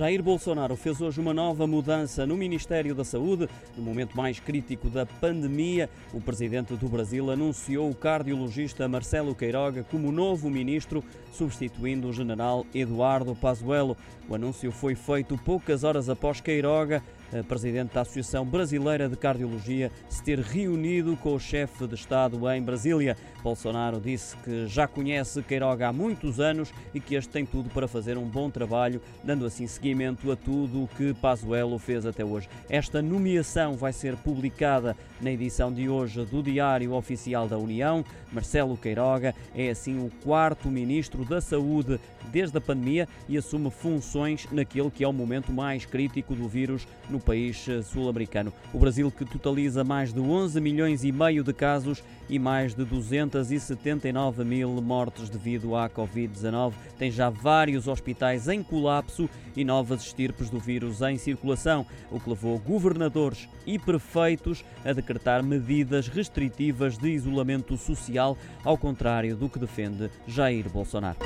Jair Bolsonaro fez hoje uma nova mudança no Ministério da Saúde. No momento mais crítico da pandemia, o presidente do Brasil anunciou o cardiologista Marcelo Queiroga como novo ministro, substituindo o general Eduardo Pazuello. O anúncio foi feito poucas horas após Queiroga presidente da Associação Brasileira de Cardiologia, se ter reunido com o chefe de Estado em Brasília. Bolsonaro disse que já conhece Queiroga há muitos anos e que este tem tudo para fazer um bom trabalho, dando assim seguimento a tudo o que Pazuello fez até hoje. Esta nomeação vai ser publicada na edição de hoje do Diário Oficial da União. Marcelo Queiroga é assim o quarto ministro da Saúde desde a pandemia e assume funções naquele que é o momento mais crítico do vírus no país sul-americano. O Brasil que totaliza mais de 11 milhões e meio de casos e mais de 279 mil mortes devido à Covid-19, tem já vários hospitais em colapso e novas estirpes do vírus em circulação, o que levou governadores e prefeitos a decretar medidas restritivas de isolamento social, ao contrário do que defende Jair Bolsonaro.